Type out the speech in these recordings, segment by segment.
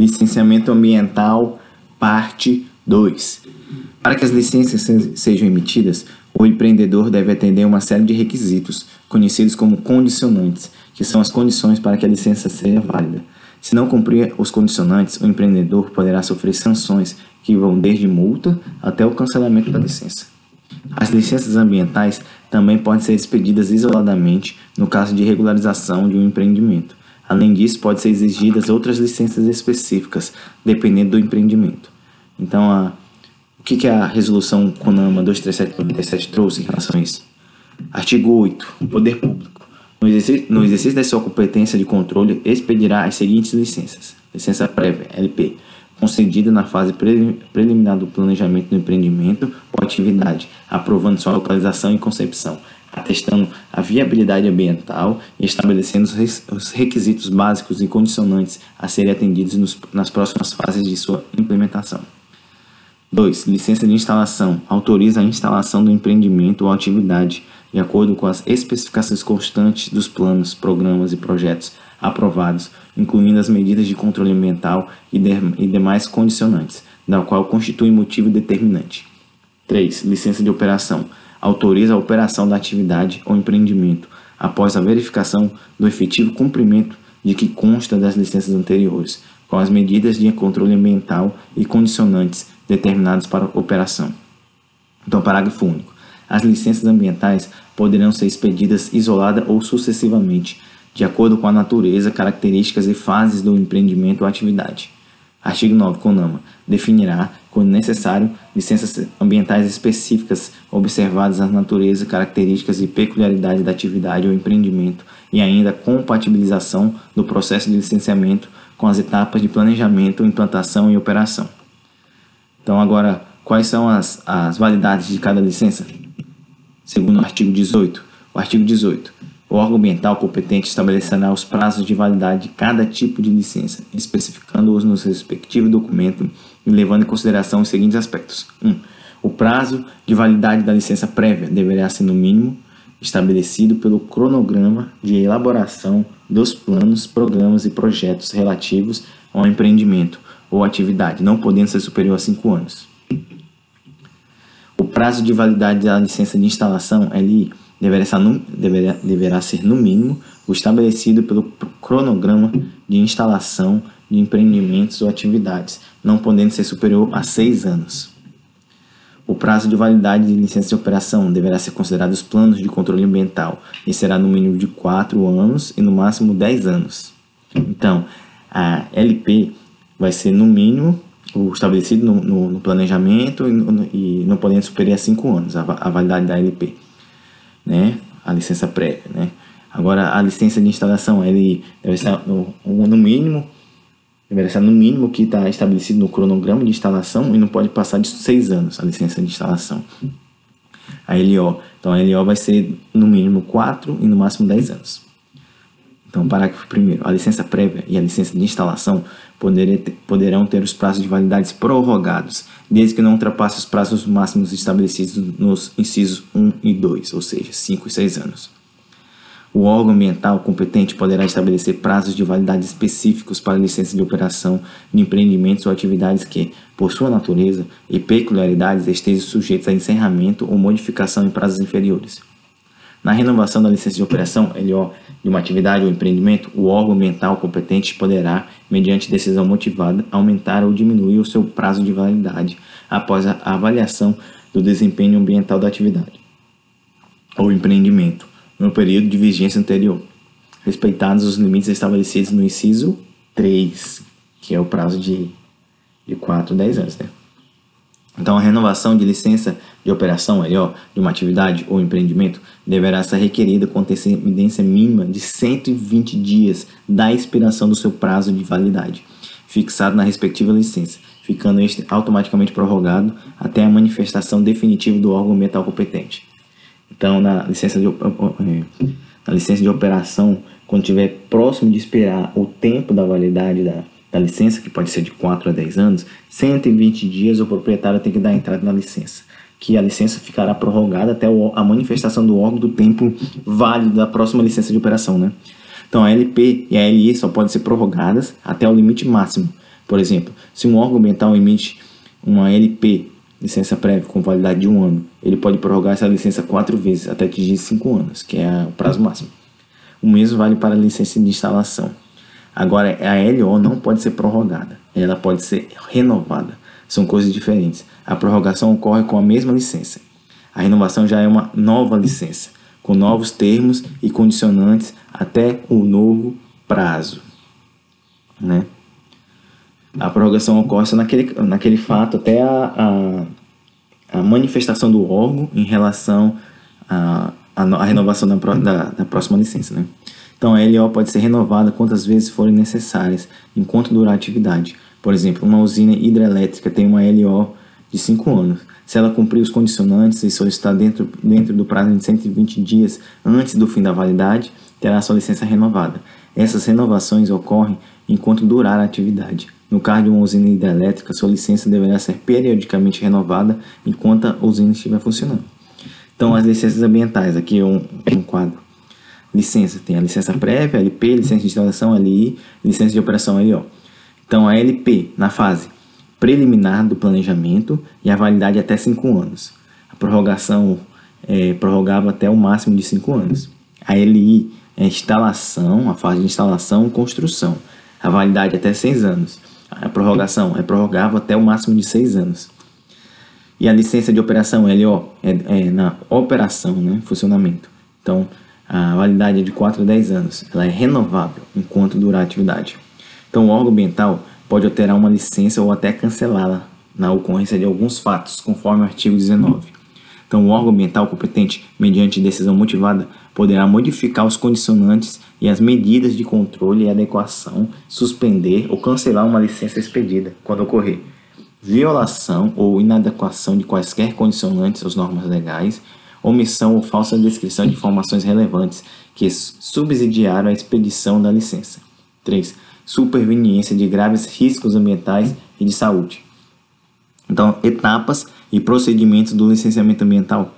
Licenciamento ambiental, parte 2. Para que as licenças sejam emitidas, o empreendedor deve atender uma série de requisitos, conhecidos como condicionantes, que são as condições para que a licença seja válida. Se não cumprir os condicionantes, o empreendedor poderá sofrer sanções que vão desde multa até o cancelamento da licença. As licenças ambientais também podem ser expedidas isoladamente no caso de regularização de um empreendimento. Além disso, podem ser exigidas outras licenças específicas, dependendo do empreendimento. Então, a, o que, que a resolução CONAMA 237 trouxe em relação a isso? Artigo 8. O poder público. No exercício, no exercício da sua competência de controle, expedirá as seguintes licenças: licença prévia, LP, concedida na fase preliminar do planejamento do empreendimento ou atividade, aprovando sua localização e concepção, atestando a viabilidade ambiental e estabelecendo os requisitos básicos e condicionantes a serem atendidos nos, nas próximas fases de sua implementação. 2. Licença de instalação. Autoriza a instalação do empreendimento ou atividade de acordo com as especificações constantes dos planos, programas e projetos aprovados, incluindo as medidas de controle ambiental e, de, e demais condicionantes, da qual constitui motivo determinante. 3. Licença de operação. Autoriza a operação da atividade ou empreendimento, após a verificação do efetivo cumprimento de que consta das licenças anteriores, com as medidas de controle ambiental e condicionantes determinados para a operação. Então, parágrafo único. As licenças ambientais poderão ser expedidas isolada ou sucessivamente, de acordo com a natureza, características e fases do empreendimento ou atividade. Artigo 9. CONAMA definirá, quando necessário, licenças ambientais específicas observadas a natureza, características e peculiaridades da atividade ou empreendimento e ainda compatibilização do processo de licenciamento com as etapas de planejamento, implantação e operação. Então, agora, quais são as, as validades de cada licença? Segundo o artigo 18. O artigo 18. O órgão ambiental competente estabelecerá os prazos de validade de cada tipo de licença, especificando-os no respectivo documento e levando em consideração os seguintes aspectos. 1. Um, o prazo de validade da licença prévia deverá ser, no mínimo, estabelecido pelo cronograma de elaboração dos planos, programas e projetos relativos ao empreendimento ou atividade, não podendo ser superior a 5 anos. O prazo de validade da licença de instalação LI deverá, ser no, deverá, deverá ser, no mínimo, o estabelecido pelo cronograma de instalação de empreendimentos ou atividades, não podendo ser superior a 6 anos. O prazo de validade de licença de operação deverá ser considerado os planos de controle ambiental e será no mínimo de 4 anos e no máximo 10 anos. Então, a LP vai ser no mínimo o estabelecido no, no, no planejamento e, no, e não podendo superar 5 anos a, a, validade da LP, né? A licença prévia, né? Agora a licença de instalação ele deve estar no, no mínimo deve estar no mínimo que está estabelecido no cronograma de instalação e não pode passar de 6 anos a licença de instalação. A LO, então a LO vai ser no mínimo 4 e no máximo 10 anos. Então, parágrafo 1. A licença prévia e a licença de instalação poderão ter os prazos de validade prorrogados, desde que não ultrapasse os prazos máximos estabelecidos nos incisos 1 e 2, ou seja, 5 e 6 anos. O órgão ambiental competente poderá estabelecer prazos de validade específicos para licença de operação de empreendimentos ou atividades que, por sua natureza e peculiaridades, estejam sujeitos a encerramento ou modificação em prazos inferiores. Na renovação da licença de operação LO de uma atividade ou empreendimento, o órgão ambiental competente poderá, mediante decisão motivada, aumentar ou diminuir o seu prazo de validade após a avaliação do desempenho ambiental da atividade ou empreendimento no período de vigência anterior, respeitados os limites estabelecidos no inciso 3, que é o prazo de, de 4 a 10 anos. Né? Então, a renovação de licença de operação LO de uma atividade ou empreendimento deverá ser requerida com antecedência mínima de 120 dias da expiração do seu prazo de validade, fixado na respectiva licença, ficando este automaticamente prorrogado até a manifestação definitiva do órgão ambiental competente. Então, na licença de, eh, na licença de operação, quando estiver próximo de expirar o tempo da validade da da licença, que pode ser de 4 a 10 anos, 120 dias o proprietário tem que dar entrada na licença, que a licença ficará prorrogada até a manifestação do órgão do tempo válido da próxima licença de operação, né? Então a LP e a LI só podem ser prorrogadas até o limite máximo, Por exemplo, se um órgão ambiental emite uma LP, licença prévia com validade de um ano, ele pode prorrogar essa licença quatro vezes até atingir cinco anos, que é o prazo máximo. O mesmo vale para a licença de instalação. Agora, a LO não pode ser prorrogada, ela pode ser renovada. São coisas diferentes. A prorrogação ocorre com a mesma licença. A renovação já é uma nova licença, com novos termos e condicionantes até o novo prazo. Né? A prorrogação ocorre só naquele, naquele fato até a, a, a manifestação do órgão em relação à a, a, a, renovação da, da, da próxima licença. Né? Então, a LO pode ser renovada quantas vezes forem necessárias, enquanto durar a atividade. Por exemplo, uma usina hidrelétrica tem uma LO de 5 anos. Se ela cumprir os condicionantes e solicitar dentro, dentro do prazo de 120 dias antes do fim da validade, terá sua licença renovada. Essas renovações ocorrem enquanto durar a atividade. No caso de uma usina hidrelétrica, sua licença deverá ser periodicamente renovada enquanto a usina estiver funcionando. Então, as licenças ambientais, aqui é um, um quadro licença. Tem a licença prévia, LP, licença de instalação, LI, licença de operação, LO. Então, a LP, na fase preliminar do planejamento e a validade até 5 anos. A prorrogação é prorrogava até o máximo de 5 anos. A LI é a instalação, a fase de instalação e construção. A validade até 6 anos. A prorrogação é prorrogável até o máximo de 6 anos. E a licença de operação, LO, é, é na operação, né, funcionamento. Então, a validade é de 4 a 10 anos. Ela é renovável enquanto durar a atividade. Então, o órgão ambiental pode alterar uma licença ou até cancelá-la na ocorrência de alguns fatos, conforme o artigo 19. Então, o órgão ambiental competente, mediante decisão motivada, poderá modificar os condicionantes e as medidas de controle e adequação, suspender ou cancelar uma licença expedida, quando ocorrer violação ou inadequação de quaisquer condicionantes ou normas legais omissão ou falsa descrição de informações relevantes que subsidiaram a expedição da licença. 3. Superveniência de graves riscos ambientais e de saúde. Então, etapas e procedimentos do licenciamento ambiental.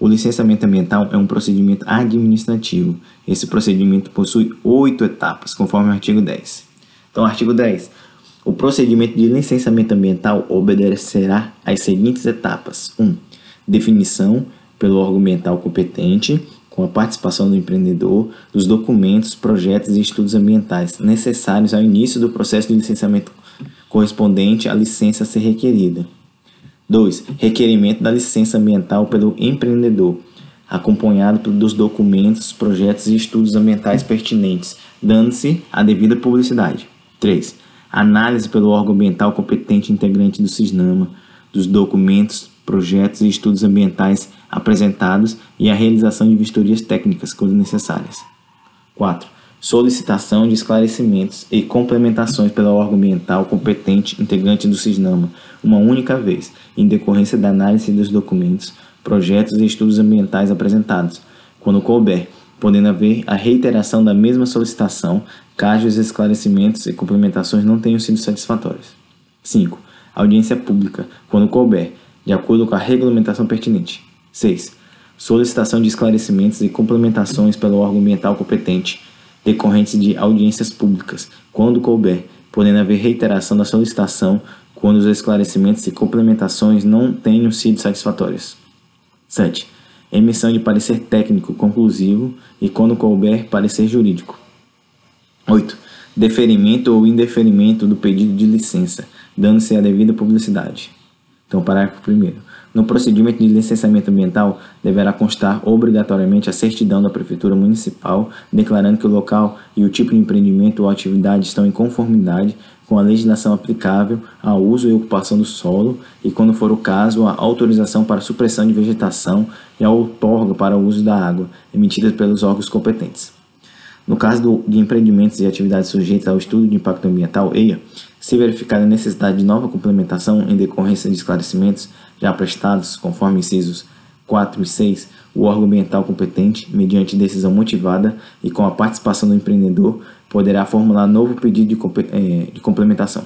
O licenciamento ambiental é um procedimento administrativo. Esse procedimento possui oito etapas, conforme o artigo 10. Então, artigo 10. O procedimento de licenciamento ambiental obedecerá às seguintes etapas: 1. Definição pelo órgão ambiental competente, com a participação do empreendedor, dos documentos, projetos e estudos ambientais necessários ao início do processo de licenciamento correspondente à licença a ser requerida. 2. Requerimento da licença ambiental pelo empreendedor, acompanhado dos documentos, projetos e estudos ambientais pertinentes, dando-se a devida publicidade. 3. Análise pelo órgão ambiental competente integrante do SISNAMA dos documentos, projetos e estudos ambientais apresentados e a realização de vistorias técnicas quando necessárias. 4. Solicitação de esclarecimentos e complementações pelo órgão ambiental competente integrante do SISNAMA, uma única vez, em decorrência da análise dos documentos, projetos e estudos ambientais apresentados, quando couber, podendo haver a reiteração da mesma solicitação, caso os esclarecimentos e complementações não tenham sido satisfatórios. 5. Audiência pública, quando couber, de acordo com a regulamentação pertinente. 6. Solicitação de esclarecimentos e complementações pelo órgão ambiental competente, decorrentes de audiências públicas, quando couber, podendo haver reiteração da solicitação quando os esclarecimentos e complementações não tenham sido satisfatórios. 7. Emissão de parecer técnico conclusivo e, quando couber, parecer jurídico. 8. Deferimento ou indeferimento do pedido de licença, dando-se a devida publicidade. Então, parágrafo 1. No procedimento de licenciamento ambiental, deverá constar obrigatoriamente a certidão da Prefeitura Municipal, declarando que o local e o tipo de empreendimento ou atividade estão em conformidade com a legislação aplicável ao uso e ocupação do solo e, quando for o caso, a autorização para supressão de vegetação e a outorga para o uso da água, emitidas pelos órgãos competentes. No caso do, de empreendimentos e atividades sujeitas ao estudo de impacto ambiental, EIA, se verificar a necessidade de nova complementação em decorrência de esclarecimentos já prestados, conforme incisos 4 e 6, o órgão ambiental competente, mediante decisão motivada e com a participação do empreendedor, poderá formular novo pedido de, eh, de complementação.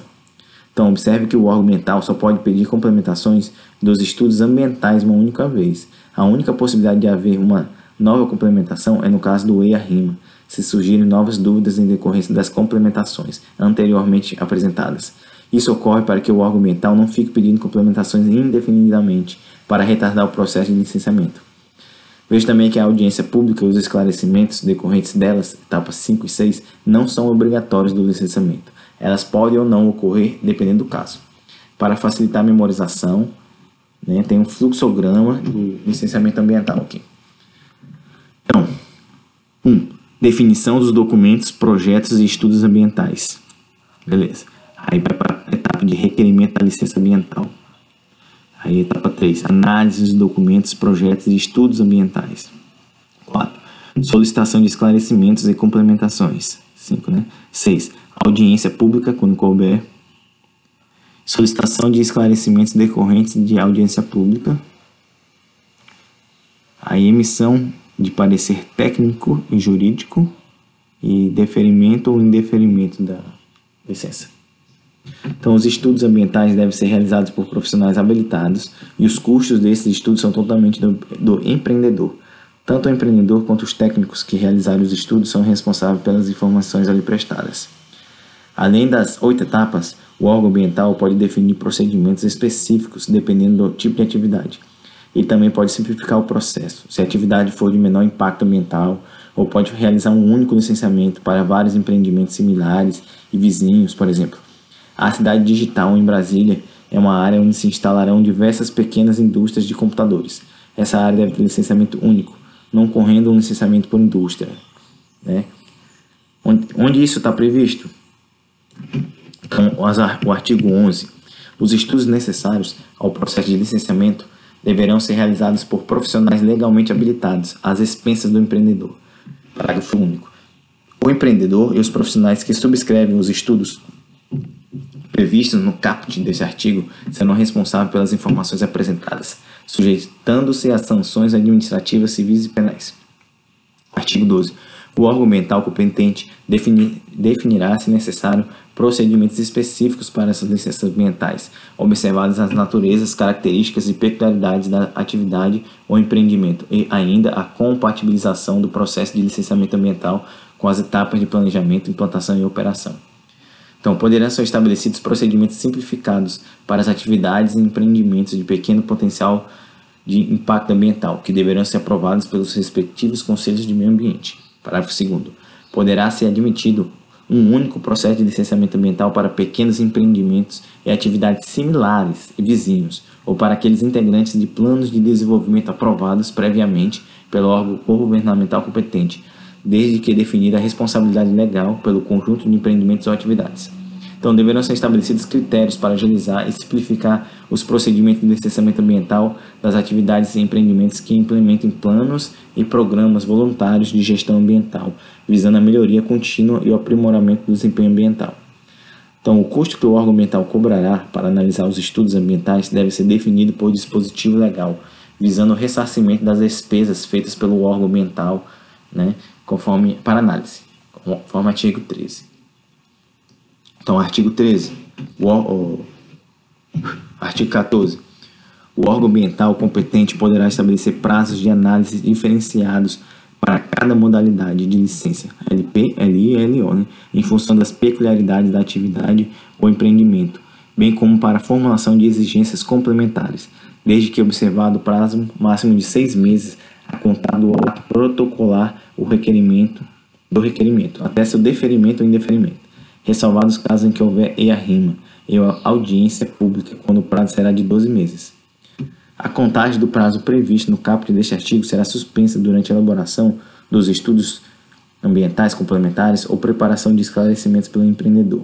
Então, observe que o órgão ambiental só pode pedir complementações dos estudos ambientais uma única vez. A única possibilidade de haver uma nova complementação é no caso do EIA-RIMA, se surgirem novas dúvidas em decorrência das complementações anteriormente apresentadas Isso ocorre para que o órgão ambiental não fique pedindo complementações indefinidamente para retardar o processo de licenciamento. Veja também que a audiência pública e os esclarecimentos decorrentes delas, etapas 5 e 6, não são obrigatórios do licenciamento. Elas podem ou não ocorrer dependendo do caso. Para facilitar a memorização, né, tem um fluxograma do licenciamento ambiental aqui. Então, 1. Um, definição dos documentos, projetos e estudos ambientais. Beleza. Aí vai para a etapa de requerimento da licença ambiental. Aí etapa 3, análise dos documentos, projetos e estudos ambientais. 4. Solicitação de esclarecimentos e complementações. 5, né? 6. Audiência pública quando couber. Solicitação de esclarecimentos decorrentes de audiência pública. A emissão de parecer técnico e jurídico e deferimento ou indeferimento da licença. Então, os estudos ambientais devem ser realizados por profissionais habilitados e os custos desses estudos são totalmente do, do empreendedor. Tanto o empreendedor quanto os técnicos que realizaram os estudos são responsáveis pelas informações ali prestadas. Além das oito etapas, o órgão ambiental pode definir procedimentos específicos dependendo do tipo de atividade. E também pode simplificar o processo, se a atividade for de menor impacto ambiental, ou pode realizar um único licenciamento para vários empreendimentos similares e vizinhos, por exemplo. A cidade digital em Brasília é uma área onde se instalarão diversas pequenas indústrias de computadores. Essa área deve ter licenciamento único, não correndo um licenciamento por indústria. Né? Onde, onde isso está previsto? Então, o artigo 11. Os estudos necessários ao processo de licenciamento deverão ser realizados por profissionais legalmente habilitados, às expensas do empreendedor. Parágrafo único. O empreendedor e os profissionais que subscrevem os estudos previstos no caput desse artigo serão responsáveis pelas informações apresentadas, sujeitando-se a sanções administrativas, civis e penais. Artigo 12. O órgão ambiental competente definir, definirá, se necessário, procedimentos específicos para essas licenças ambientais, observadas as naturezas, características e peculiaridades da atividade ou empreendimento, e ainda a compatibilização do processo de licenciamento ambiental com as etapas de planejamento, implantação e operação. Então, poderão ser estabelecidos procedimentos simplificados para as atividades e empreendimentos de pequeno potencial de impacto ambiental, que deverão ser aprovados pelos respectivos conselhos de meio ambiente. Parágrafo 2. Poderá ser admitido um único processo de licenciamento ambiental para pequenos empreendimentos e atividades similares e vizinhos, ou para aqueles integrantes de planos de desenvolvimento aprovados previamente pelo órgão governamental competente, desde que definida a responsabilidade legal pelo conjunto de empreendimentos ou atividades. Então, deverão ser estabelecidos critérios para agilizar e simplificar os procedimentos de licenciamento ambiental das atividades e empreendimentos que implementem planos e programas voluntários de gestão ambiental, visando a melhoria contínua e o aprimoramento do desempenho ambiental. Então, o custo que o órgão ambiental cobrará para analisar os estudos ambientais deve ser definido por dispositivo legal, visando o ressarcimento das despesas feitas pelo órgão ambiental, né, conforme para análise, conforme artigo 13. Então, artigo 13, o, o, artigo 14. O órgão ambiental competente poderá estabelecer prazos de análise diferenciados para cada modalidade de licença, LP, LI e LO, né, em função das peculiaridades da atividade ou empreendimento, bem como para a formulação de exigências complementares, desde que observado o prazo máximo de seis meses a contar do ato protocolar o requerimento do requerimento, até seu deferimento ou indeferimento, ressalvados os casos em que houver EA-RIMA e audiência pública, quando o prazo será de 12 meses. A contagem do prazo previsto no caput deste artigo será suspensa durante a elaboração dos estudos ambientais complementares ou preparação de esclarecimentos pelo empreendedor.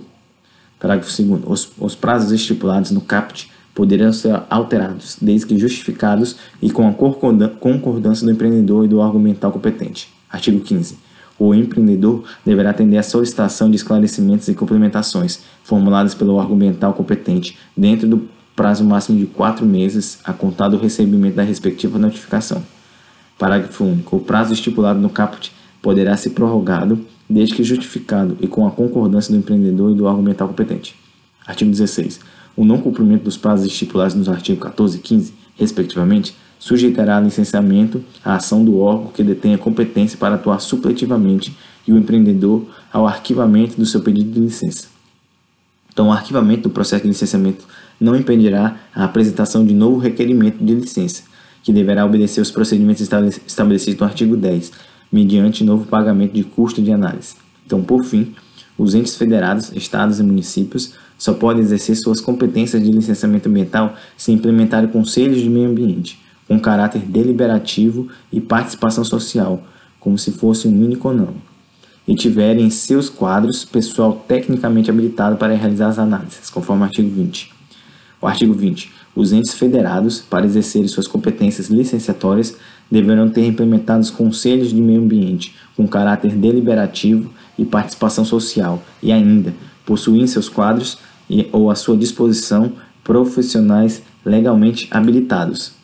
Parágrafo 2. Os, os prazos estipulados no caput poderão ser alterados, desde que justificados e com a concordância do empreendedor e do órgão ambiental competente. Artigo 15. O empreendedor deverá atender à solicitação de esclarecimentos e complementações formuladas pelo órgão ambiental competente dentro do prazo máximo de quatro meses a contar do recebimento da respectiva notificação. Parágrafo único. O prazo estipulado no caput poderá ser prorrogado desde que justificado e com a concordância do empreendedor e do órgão ambiental competente. Artigo 16. O não cumprimento dos prazos estipulados nos artigos 14 e 15, respectivamente, sujeitará a licenciamento a ação do órgão que detenha competência para atuar supletivamente e o empreendedor ao arquivamento do seu pedido de licença. Então, o arquivamento do processo de licenciamento não impedirá a apresentação de novo requerimento de licença, que deverá obedecer os procedimentos estabelecidos no artigo 10, mediante novo pagamento de custo de análise. Então, por fim, os entes federados, estados e municípios só podem exercer suas competências de licenciamento ambiental se implementarem conselhos de meio ambiente, com caráter deliberativo e participação social, como se fosse um uniconão, e tiverem em seus quadros pessoal tecnicamente habilitado para realizar as análises, conforme o artigo 20. O artigo 20. Os entes federados, para exercerem suas competências licenciatórias, deverão ter implementados conselhos de meio ambiente com caráter deliberativo e participação social, e ainda possuir seus quadros e, ou à sua disposição profissionais legalmente habilitados,